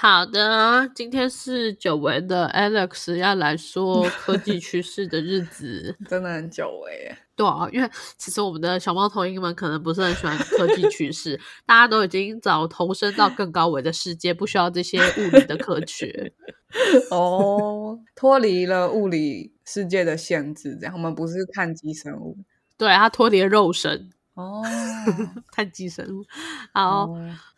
好的，今天是久违的 Alex 要来说科技趋势的日子，真的很久违。对啊，因为其实我们的小猫头鹰们可能不是很喜欢科技趋势，大家都已经早投身到更高维的世界，不需要这些物理的科学。哦，脱离了物理世界的限制，这样我们不是碳基生物，对，它脱离了肉身。哦，碳基生物。好，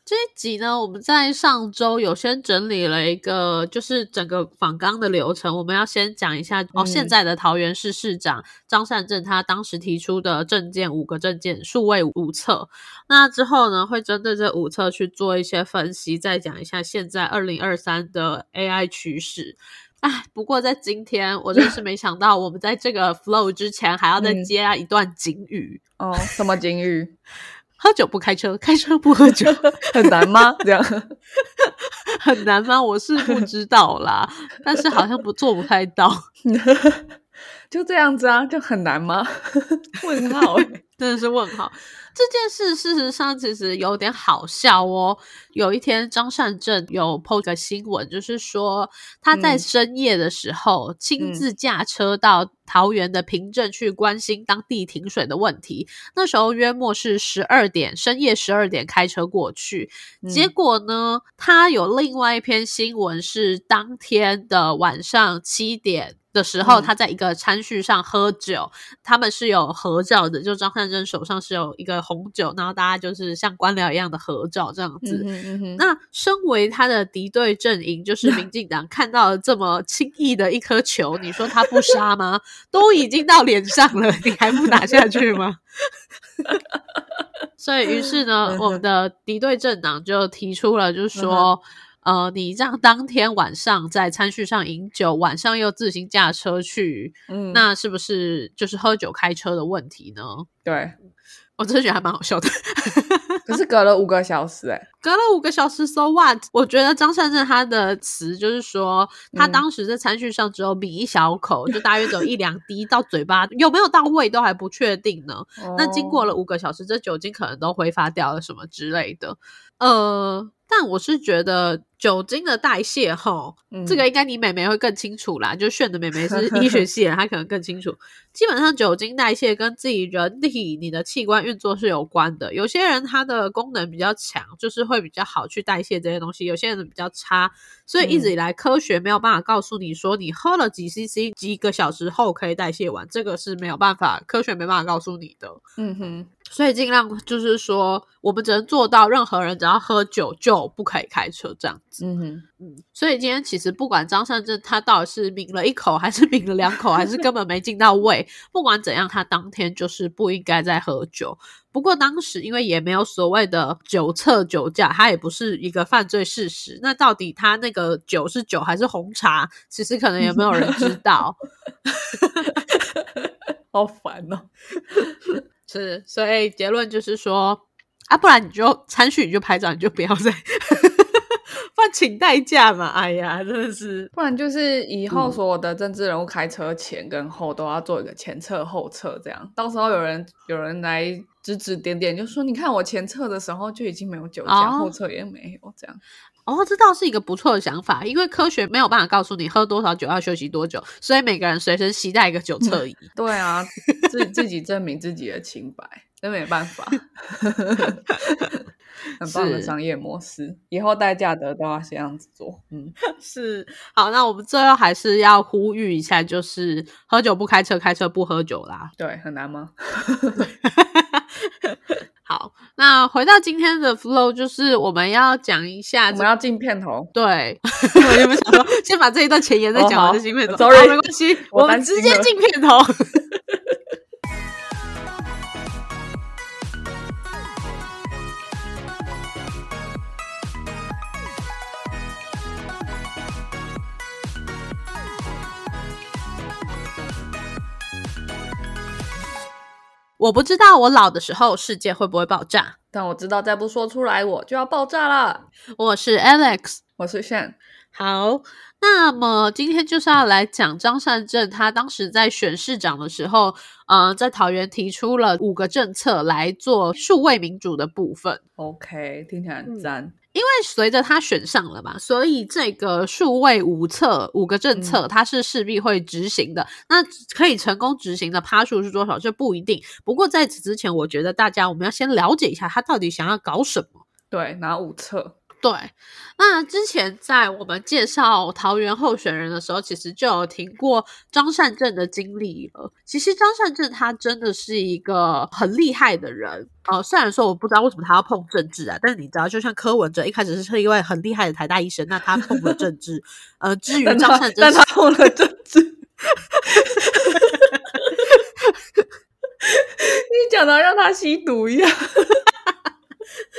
这一集呢，我们在上周有先整理了一个，就是整个访纲的流程。我们要先讲一下哦，现在的桃园市市长张善政他当时提出的证件五个证件数位五册。那之后呢，会针对这五册去做一些分析，再讲一下现在二零二三的 AI 趋势。哎，不过在今天，我真是没想到，我们在这个 flow 之前还要再接一段警语哦。什么警语？喝酒不开车，开车不喝酒，很难吗？这样很难吗？我是不知道啦，但是好像不做不太到。就这样子啊，就很难吗？问号，真的是问号。这件事事实上其实有点好笑哦。有一天，张善政有 PO 个新闻，就是说他在深夜的时候亲自驾车到桃园的平镇去关心当地停水的问题。那时候约莫是十二点，深夜十二点开车过去。结果呢，他有另外一篇新闻是当天的晚上七点。的时候，他在一个餐序上喝酒，他们是有合照的，就张善珍手上是有一个红酒，然后大家就是像官僚一样的合照这样子。那身为他的敌对阵营，就是民进党，看到了这么轻易的一颗球，你说他不杀吗？都已经到脸上了，你还不打下去吗？所以，于是呢，我们的敌对政党就提出了，就是说。呃，你这样当天晚上在餐序上饮酒，晚上又自行驾车去，嗯，那是不是就是喝酒开车的问题呢？对，我真的觉得还蛮好笑的。可是隔了五个小时，哎，隔了五个小时，so what？我觉得张善政他的词就是说，他当时在餐序上只有抿一小口，就大约只有一两滴到嘴巴，有没有到胃都还不确定呢。那经过了五个小时，这酒精可能都挥发掉了什么之类的，呃。但我是觉得酒精的代谢，哈，这个应该你妹妹会更清楚啦。就炫的妹妹是医学系的，她可能更清楚。基本上酒精代谢跟自己人体你的器官运作是有关的。有些人他的功能比较强，就是会比较好去代谢这些东西；有些人比较差，所以一直以来科学没有办法告诉你说，你喝了几 CC 几个小时后可以代谢完，这个是没有办法，科学没办法告诉你的。嗯哼。所以尽量就是说，我们只能做到，任何人只要喝酒就不可以开车这样子。嗯哼，嗯。所以今天其实不管张善政他到底是抿了一口，还是抿了两口，还是根本没进到胃，不管怎样，他当天就是不应该再喝酒。不过当时因为也没有所谓的酒测酒驾，他也不是一个犯罪事实。那到底他那个酒是酒还是红茶，其实可能也没有人知道。好烦哦。是，所以结论就是说，啊，不然你就参序，你就拍照，你就不要再，放请代驾嘛。哎呀，真的是，不然就是以后所有的政治人物开车前跟后都要做一个前测后测，这样到时候有人有人来指指点点，就说你看我前测的时候就已经没有酒驾，后测也没有这样。哦，这倒是一个不错的想法，因为科学没有办法告诉你喝多少酒要休息多久，所以每个人随身携带一个酒测仪。对啊，自自己证明自己的清白，真没办法。很棒的商业模式，以后代价的都要这样子做。嗯，是。好，那我们最后还是要呼吁一下，就是喝酒不开车，开车不喝酒啦。对，很难吗？好，那回到今天的 flow，就是我们要讲一下，我们要进片头。对，我原本想说先把这一段前言再讲完，进片头。Sorry，没关系，我们直接进片头。我不知道我老的时候世界会不会爆炸，但我知道再不说出来我就要爆炸了。我是 Alex，我是 Shan。好，那么今天就是要来讲张善政，他当时在选市长的时候，呃，在桃园提出了五个政策来做数位民主的部分。OK，听起来很赞。因为随着他选上了嘛，所以这个数位五策五个政策，它是势必会执行的。那可以成功执行的趴数是多少，这不一定。不过在此之前，我觉得大家我们要先了解一下他到底想要搞什么。对，拿五策。对，那之前在我们介绍桃园候选人的时候，其实就有听过张善政的经历了。其实张善政他真的是一个很厉害的人，呃，虽然说我不知道为什么他要碰政治啊，但是你知道，就像柯文哲一开始是一位很厉害的台大医生，那他碰了政治，呃，至于张善政，但他碰了政治，你讲的让他吸毒一样。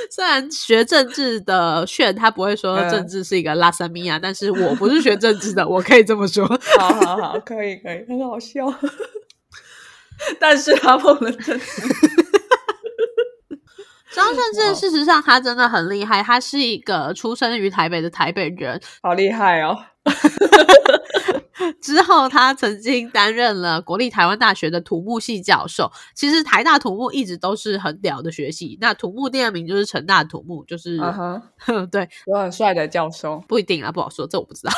虽然学政治的炫他不会说政治是一个拉萨米亚，但是我不是学政治的，我可以这么说。好好好，可以可以，很好笑。但是他碰了政 治。张胜志事实上他真的很厉害，他是一个出生于台北的台北人，好厉害哦。之后，他曾经担任了国立台湾大学的土木系教授。其实台大土木一直都是很屌的学系。那土木第二名就是成大土木，就是 对，有很帅的教授，不一定啊，不好说，这我不知道，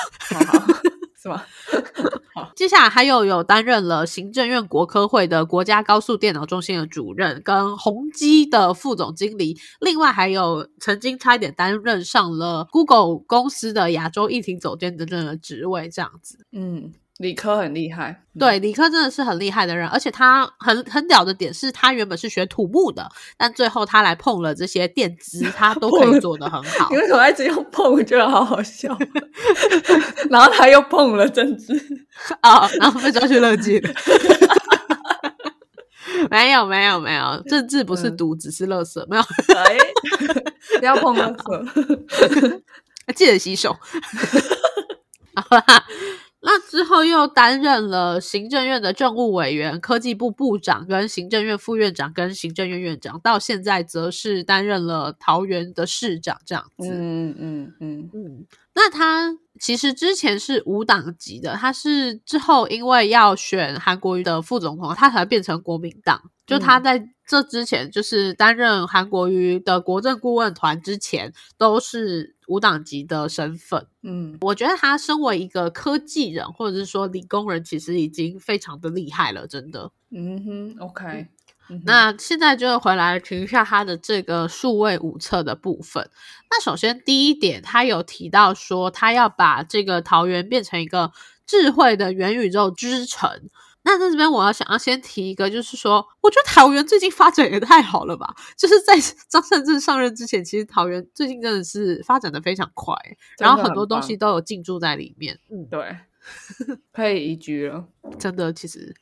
是吗？接下来还有有担任了行政院国科会的国家高速电脑中心的主任，跟宏基的副总经理，另外还有曾经差一点担任上了 Google 公司的亚洲议庭总监等等的职位，这样子，嗯。理科很厉害，对，理科真的是很厉害的人，而且他很很屌的点是，他原本是学土木的，但最后他来碰了这些电子，他都可以做的很好。因为我一直用碰，我觉得好好笑。然后他又碰了政治，啊，然后被抓去乐基了。没有没有没有，政治不是毒，只是垃圾。没有，不要碰垃圾，记得洗手。好啦。那之后又担任了行政院的政务委员、科技部部长、跟行政院副院长、跟行政院院长，到现在则是担任了桃园的市长这样子。嗯嗯嗯嗯。那他其实之前是无党籍的，他是之后因为要选韩国瑜的副总统，他才变成国民党。就他在这之前，就是担任韩国瑜的国政顾问团之前，都是无党籍的身份。嗯，我觉得他身为一个科技人，或者是说理工人，其实已经非常的厉害了，真的。嗯哼，OK。那现在就回来听一下他的这个数位五测的部分。那首先第一点，他有提到说，他要把这个桃园变成一个智慧的元宇宙之城。那在这边，我要想要先提一个，就是说，我觉得桃园最近发展也太好了吧！就是在 张善政上任之前，其实桃园最近真的是发展的非常快，然后很多东西都有进驻在里面。嗯，对，可以移居了。真的，其实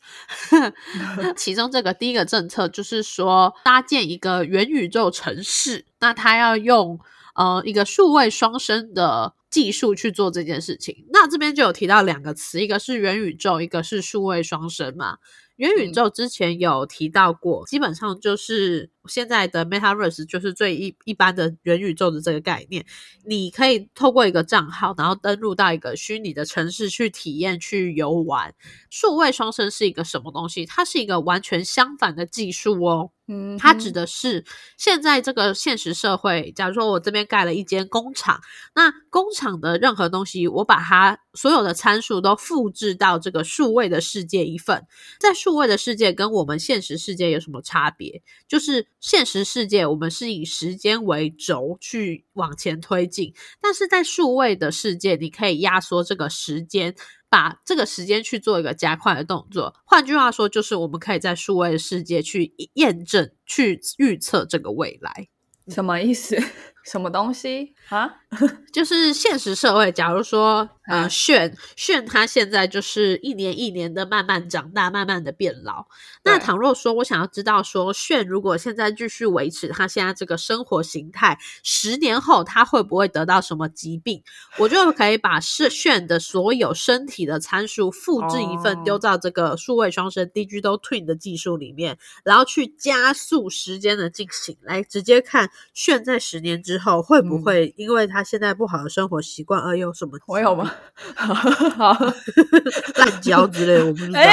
其中这个第一个政策就是说，搭建一个元宇宙城市，那他要用呃一个数位双生的。技术去做这件事情，那这边就有提到两个词，一个是元宇宙，一个是数位双生嘛。元宇宙之前有提到过，基本上就是现在的 Metaverse，就是最一一般的元宇宙的这个概念。你可以透过一个账号，然后登录到一个虚拟的城市去体验、去游玩。数位双生是一个什么东西？它是一个完全相反的技术哦。嗯，它指的是现在这个现实社会。假如说我这边盖了一间工厂，那工厂的任何东西，我把它所有的参数都复制到这个数位的世界一份。在数位的世界跟我们现实世界有什么差别？就是现实世界我们是以时间为轴去往前推进，但是在数位的世界，你可以压缩这个时间。把这个时间去做一个加快的动作，换句话说，就是我们可以在数位的世界去验证、去预测这个未来。什么意思？什么东西啊？就是现实社会，假如说，呃，炫炫他现在就是一年一年的慢慢长大，慢慢的变老。那倘若说我想要知道，说炫如果现在继续维持他现在这个生活形态，十年后他会不会得到什么疾病？我就可以把是炫的所有身体的参数复制一份，丢到这个数位双生 Digital Twin 的技术里面，然后去加速时间的进行，来直接看炫在十年之。之后会不会因为他现在不好的生活习惯而有什么？我有吗？好，烂胶之类，我不知道。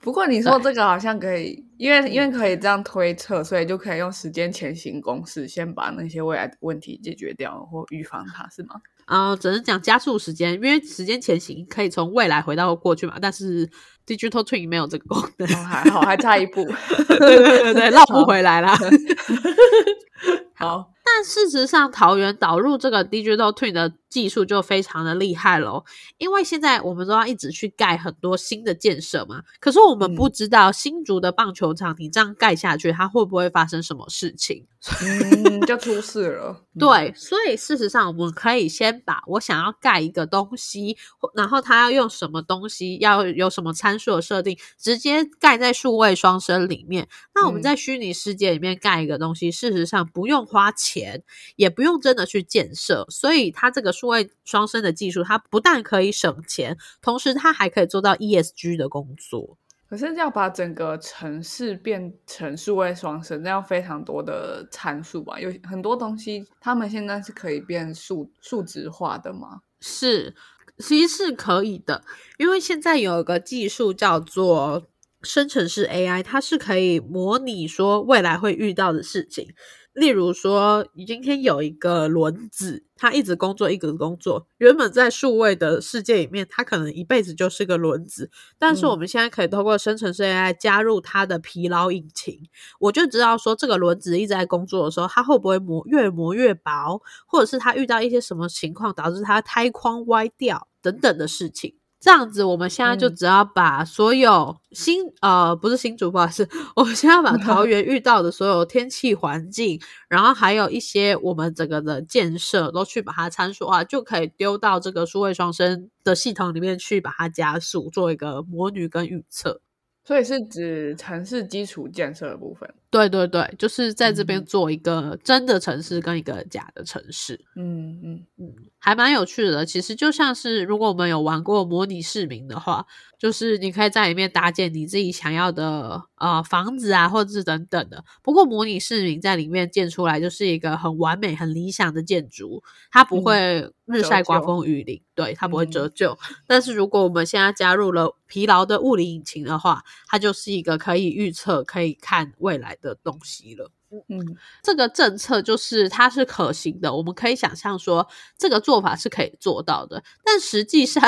不过你说这个好像可以，因为因为可以这样推测，所以就可以用时间前行公式，先把那些未来的问题解决掉或预防它，是吗？啊，只能讲加速时间，因为时间前行可以从未来回到过去嘛，但是 digital twin 没有这个功能，还好还差一步，对对对对，绕不回来啦。好。但事实上，桃园导入这个 digital twin 的技术就非常的厉害喽。因为现在我们都要一直去盖很多新的建设嘛，可是我们不知道新竹的棒球场，你这样盖下去，它会不会发生什么事情？嗯，就出事了。对，所以事实上，我们可以先把我想要盖一个东西，然后它要用什么东西，要有什么参数的设定，直接盖在数位双生里面。那我们在虚拟世界里面盖一个东西，事实上不用花钱。钱也不用真的去建设，所以它这个数位双生的技术，它不但可以省钱，同时它还可以做到 ESG 的工作。可是要把整个城市变成数位双生，那要非常多的参数吧？有很多东西，他们现在是可以变数数值化的吗？是，其实是可以的，因为现在有一个技术叫做生成式 AI，它是可以模拟说未来会遇到的事情。例如说，你今天有一个轮子，它一直工作，一直工作。原本在数位的世界里面，它可能一辈子就是个轮子。但是我们现在可以通过生成式 AI 加入它的疲劳引擎，我就知道说，这个轮子一直在工作的时候，它会不会磨越磨越薄，或者是它遇到一些什么情况导致它胎框歪掉等等的事情。这样子，我们现在就只要把所有新呃，不是新主播，是，我们现在把桃园遇到的所有天气环境，然后还有一些我们整个的建设，都去把它参数化，就可以丢到这个数位双生的系统里面去，把它加速做一个模拟跟预测。所以是指城市基础建设的部分。对对对，就是在这边做一个真的城市跟一个假的城市。嗯嗯嗯，还蛮有趣的。其实就像是如果我们有玩过模拟市民的话，就是你可以在里面搭建你自己想要的呃房子啊，或者是等等的。不过模拟市民在里面建出来就是一个很完美、很理想的建筑，它不会日晒刮风雨淋，对，它不会折旧。但是如果我们现在加入了疲劳的物理引擎的话，它就是一个可以预测、可以看未来的东西了。嗯，这个政策就是它是可行的，我们可以想象说这个做法是可以做到的。但实际上，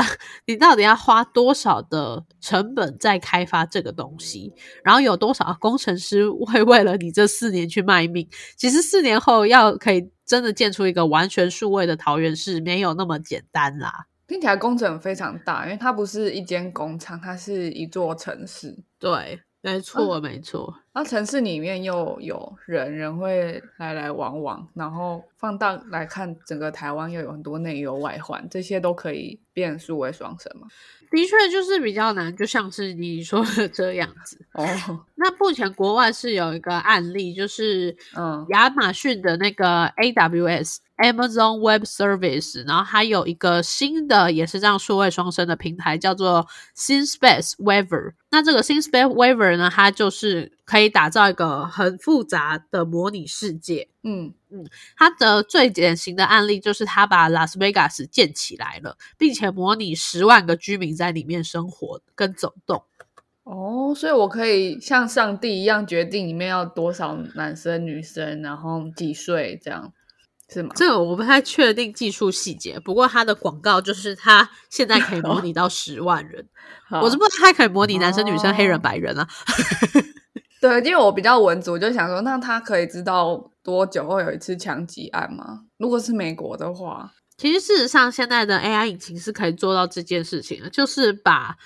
你到底要花多少的成本在开发这个东西？然后有多少工程师会为了你这四年去卖命？其实四年后要可以真的建出一个完全数位的桃园市，没有那么简单啦。听起来工程非常大，因为它不是一间工厂，它是一座城市。对。没错，没错。那城市里面又有人，人会来来往往，然后放大来看，整个台湾又有很多内忧外患，这些都可以变数为双生嘛？的确，就是比较难，就像是你说的这样子。哦，那目前国外是有一个案例，就是嗯，亚马逊的那个 AWS。Amazon Web Service，然后还有一个新的也是这样数位双生的平台，叫做 ThinkSpace Weaver。那这个 ThinkSpace Weaver 呢，它就是可以打造一个很复杂的模拟世界。嗯嗯，它的最典型的案例就是它把拉斯维加斯建起来了，并且模拟十万个居民在里面生活跟走动。哦，所以我可以像上帝一样决定里面要多少男生女生，然后几岁这样。是吗？这个我不太确定技术细节，不过它的广告就是它现在可以模拟到十万人，我是不知道它可以模拟男生、女生、黑人、白人啊。对，因为我比较文组，我就想说，那他可以知道多久会有一次枪击案吗？如果是美国的话，其实事实上现在的 AI 引擎是可以做到这件事情的，就是把。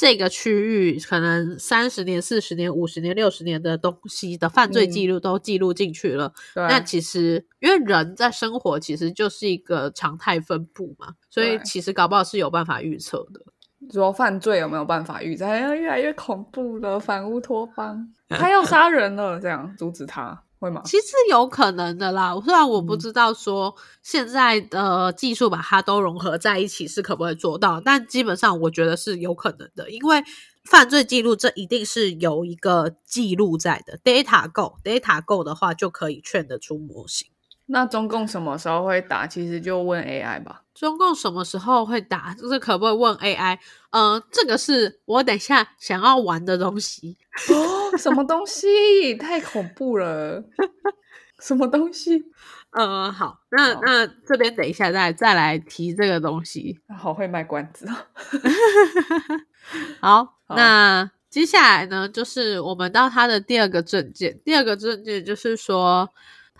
这个区域可能三十年、四十年、五十年、六十年的东西的犯罪记录都记录进去了。那其实因为人在生活其实就是一个常态分布嘛，所以其实搞不好是有办法预测的。说犯罪有没有办法预测？越来越恐怖了，反乌托邦，他要杀人了，这样阻止他。会吗？其实有可能的啦，虽然我不知道说现在的技术把它都融合在一起是可不可以做到，但基本上我觉得是有可能的，因为犯罪记录这一定是有一个记录在的，data 够，data 够的话就可以劝得出模型。那中共什么时候会打？其实就问 AI 吧。中共什么时候会打？就是可不可以问 AI？呃，这个是我等下想要玩的东西哦。什么东西？太恐怖了！什么东西？呃，好，那那这边等一下再再来提这个东西。好会卖关子 好，那接下来呢，就是我们到他的第二个证件。第二个证件就是说。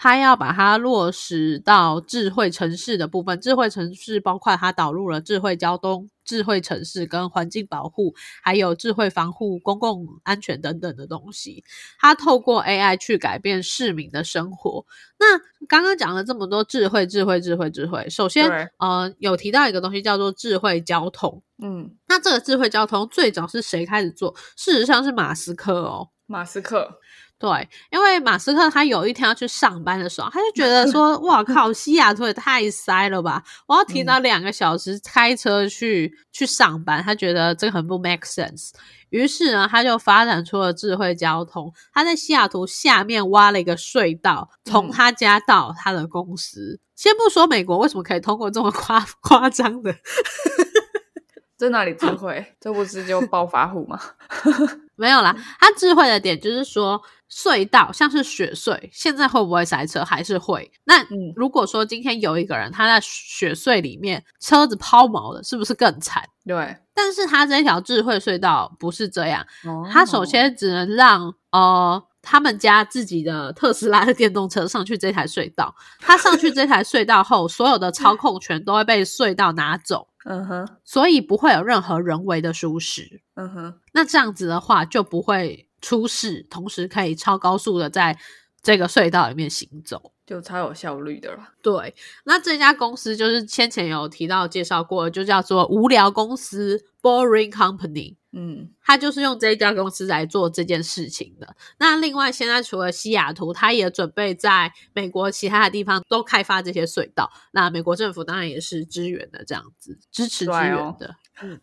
他要把它落实到智慧城市的部分，智慧城市包括它导入了智慧交通、智慧城市跟环境保护，还有智慧防护、公共安全等等的东西。它透过 AI 去改变市民的生活。那刚刚讲了这么多智慧、智慧、智慧、智慧，首先呃有提到一个东西叫做智慧交通。嗯，那这个智慧交通最早是谁开始做？事实上是马斯克哦，马斯克。对，因为马斯克他有一天要去上班的时候，他就觉得说：“哇 靠，西雅图也太塞了吧！我要提早两个小时开车去去上班。”他觉得这个很不 make sense。于是呢，他就发展出了智慧交通。他在西雅图下面挖了一个隧道，从他家到他的公司。先不说美国为什么可以通过这么夸夸张的。在哪里智慧？这不是就暴发户吗？没有啦，他智慧的点就是说，隧道像是雪隧，现在会不会塞车？还是会。那如果说今天有一个人他在雪隧里面，车子抛锚了，是不是更惨？对。但是它这条智慧隧道不是这样，他首先只能让呃他们家自己的特斯拉的电动车上去这台隧道。他上去这台隧道后，所有的操控权都会被隧道拿走。嗯哼，所以不会有任何人为的疏失。嗯哼，那这样子的话就不会出事，同时可以超高速的在这个隧道里面行走，就超有效率的了。对，那这家公司就是先前有提到介绍过，就叫做无聊公司 （Boring Company）。嗯，他就是用这一家公司来做这件事情的。那另外，现在除了西雅图，他也准备在美国其他的地方都开发这些隧道。那美国政府当然也是支援的，这样子支持支援的。嗯，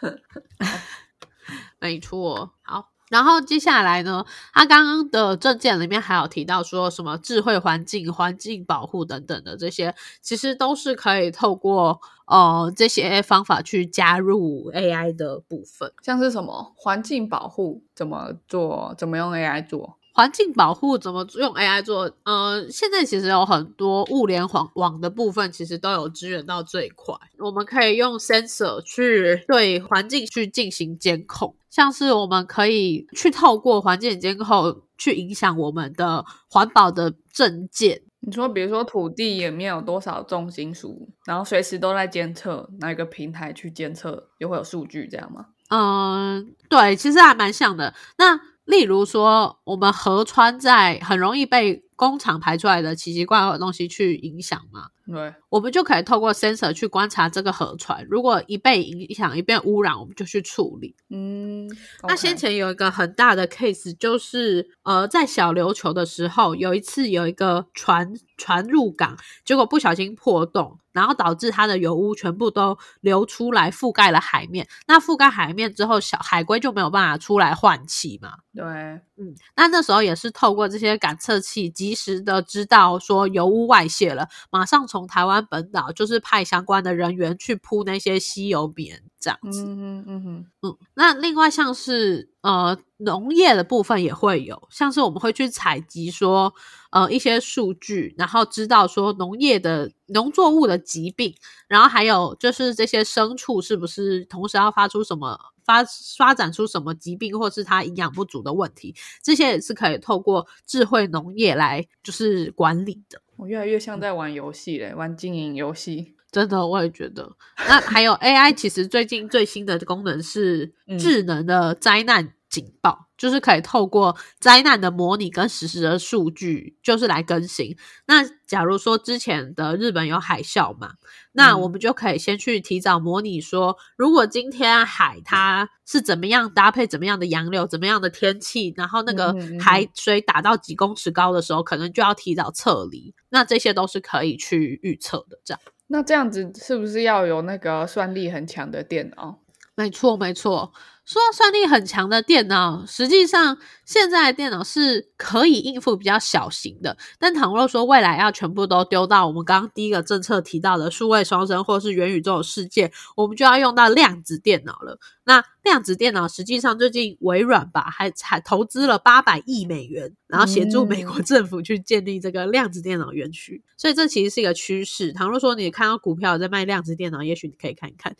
没错。好。然后接下来呢，他刚刚的证件里面还有提到说什么智慧环境、环境保护等等的这些，其实都是可以透过呃这些方法去加入 AI 的部分。像是什么环境保护怎么做？怎么用 AI 做？环境保护怎么用 AI 做？呃，现在其实有很多物联网网的部分，其实都有支援到这一块。我们可以用 sensor 去对环境去进行监控。像是我们可以去透过环境监控去影响我们的环保的证件。你说，比如说土地里面有多少重金属，然后随时都在监测，哪一个平台去监测，就会有数据这样吗？嗯，对，其实还蛮像的。那例如说，我们河川在很容易被工厂排出来的奇奇怪怪的东西去影响嘛？对，我们就可以透过 sensor 去观察这个河川，如果一被影响、一被污染，我们就去处理。嗯，那先前有一个很大的 case，就是呃，在小琉球的时候，有一次有一个船船入港，结果不小心破洞。然后导致它的油污全部都流出来，覆盖了海面。那覆盖海面之后，小海龟就没有办法出来换气嘛？对，嗯。那那时候也是透过这些感测器，及时的知道说油污外泄了，马上从台湾本岛就是派相关的人员去铺那些吸油棉，这样子。嗯嗯嗯嗯。那另外像是呃农业的部分也会有，像是我们会去采集说。呃，一些数据，然后知道说农业的农作物的疾病，然后还有就是这些牲畜是不是同时要发出什么发发展出什么疾病，或是它营养不足的问题，这些也是可以透过智慧农业来就是管理的。我越来越像在玩游戏嘞，玩经营游戏，真的我也觉得。那还有 AI，其实最近最新的功能是智能的灾难。警报就是可以透过灾难的模拟跟实时的数据，就是来更新。那假如说之前的日本有海啸嘛，那我们就可以先去提早模拟说，如果今天海它是怎么样搭配怎么样的洋流，怎么样的天气，然后那个海水打到几公尺高的时候，可能就要提早撤离。那这些都是可以去预测的。这样，那这样子是不是要有那个算力很强的电脑？没错，没错。说算力很强的电脑，实际上现在的电脑是可以应付比较小型的。但倘若说未来要全部都丢到我们刚刚第一个政策提到的数位双生或是元宇宙的世界，我们就要用到量子电脑了。那量子电脑实际上最近微软吧还还投资了八百亿美元，然后协助美国政府去建立这个量子电脑园区。所以这其实是一个趋势。倘若说你看到股票在卖量子电脑，也许你可以看一看。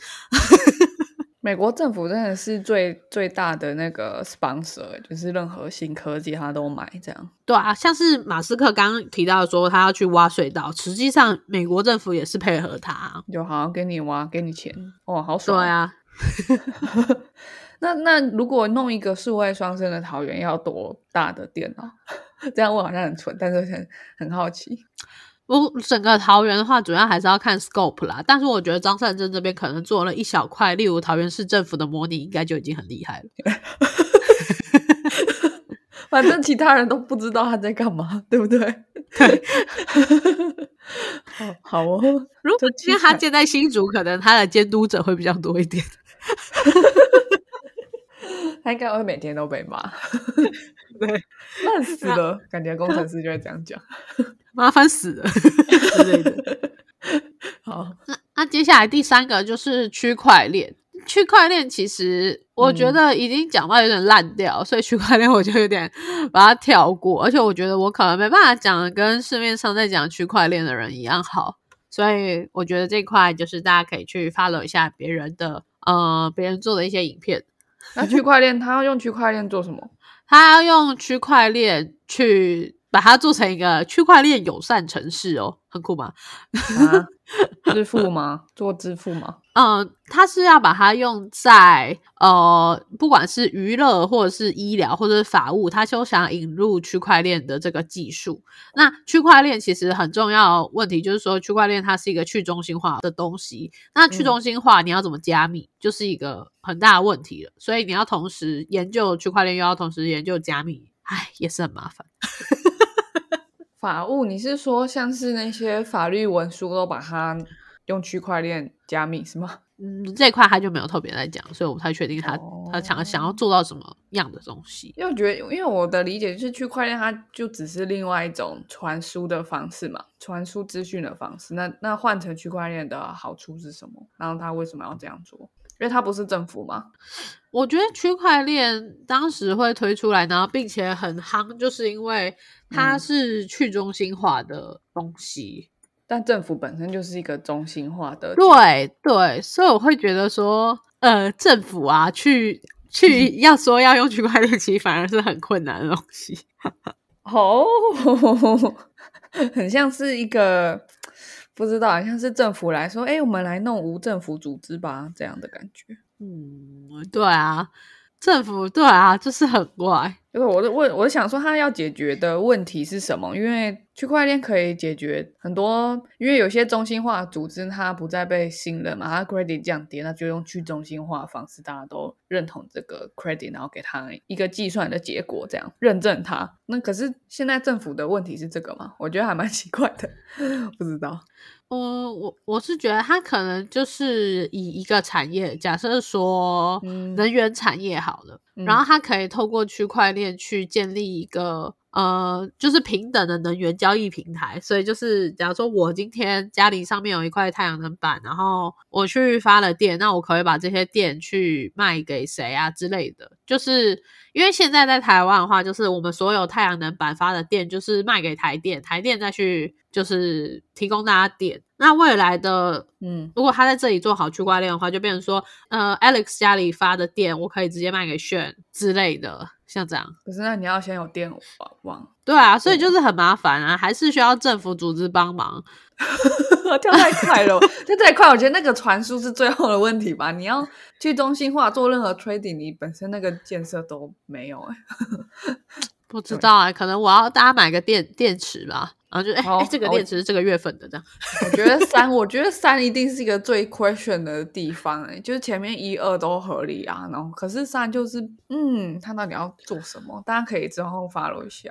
美国政府真的是最最大的那个 sponsor，就是任何新科技他都买这样。对啊，像是马斯克刚刚提到说他要去挖隧道，实际上美国政府也是配合他，就好给你挖，给你钱，哇，好爽！对啊，那那如果弄一个数位双生的桃园，要多大的电脑？这样问好像很蠢，但是很很好奇。我整个桃园的话，主要还是要看 scope 啦。但是我觉得张善珍这边可能做了一小块，例如桃园市政府的模拟，应该就已经很厉害了。反正其他人都不知道他在干嘛，对不对？对。好哦。如果今天他建在新竹，可能他的监督者会比较多一点。他应该会每天都被骂。对，烂死了，感觉工程师就会这样讲。麻烦死了 之类的。好，那那接下来第三个就是区块链。区块链其实我觉得已经讲到有点烂掉，所以区块链我就有点把它跳过。而且我觉得我可能没办法讲的跟市面上在讲区块链的人一样好，所以我觉得这块就是大家可以去 follow 一下别人的呃别人做的一些影片。那区块链他要用区块链做什么？他要用区块链去。把它做成一个区块链友善城市哦，很酷吗？支付吗？做支付吗？嗯，它是要把它用在呃，不管是娱乐或者是医疗或者是法务，它就想引入区块链的这个技术。那区块链其实很重要问题就是说，区块链它是一个去中心化的东西。那去中心化你要怎么加密，就是一个很大的问题了。所以你要同时研究区块链，又要同时研究加密，唉，也是很麻烦。法务，你是说像是那些法律文书都把它用区块链加密是吗？嗯，这块他就没有特别在讲，所以我不太确定他他想想要做到什么样的东西。因为我觉得，因为我的理解就是区块链它就只是另外一种传输的方式嘛，传输资讯的方式。那那换成区块链的好处是什么？然后他为什么要这样做？因为它不是政府嘛？我觉得区块链当时会推出来，然后并且很夯，就是因为它是去中心化的东西。但政府本身就是一个中心化的，对对，所以我会觉得说，呃，政府啊，去去要说要用区块链，其实反而是很困难的东西。哦，很像是一个不知道，好像是政府来说，哎，我们来弄无政府组织吧，这样的感觉。嗯，对啊，政府对啊，就是很怪。就是我的问，我想说，他要解决的问题是什么？因为区块链可以解决很多，因为有些中心化组织它不再被信任嘛，它 credit 降低，那就用去中心化方式，大家都认同这个 credit，然后给它一个计算的结果，这样认证它。那可是现在政府的问题是这个吗？我觉得还蛮奇怪的，不知道。嗯，我我是觉得它可能就是以一个产业，假设说能源产业好了，然后它可以透过区块链去建立一个。呃，就是平等的能源交易平台，所以就是假如说我今天家里上面有一块太阳能板，然后我去发了电，那我可以把这些电去卖给谁啊之类的。就是因为现在在台湾的话，就是我们所有太阳能板发的电就是卖给台电，台电再去就是提供大家电。那未来的，嗯，如果他在这里做好区块链的话，就变成说，呃，Alex 家里发的电，我可以直接卖给炫之类的。像这样，可是那你要先有电网，对啊，所以就是很麻烦啊，还是需要政府组织帮忙。跳太快了，跳太快，我觉得那个传输是最后的问题吧。你要去中心化做任何 trading，你本身那个建设都没有哎。不知道啊，可能我要大家买个电电池吧。然后就哎，这个电池是这个月份的这样。我觉得三，我觉得三一定是一个最 question 的地方哎，就是前面一二都合理啊，然后可是三就是嗯，他到底要做什么？大家可以之后 follow 一下。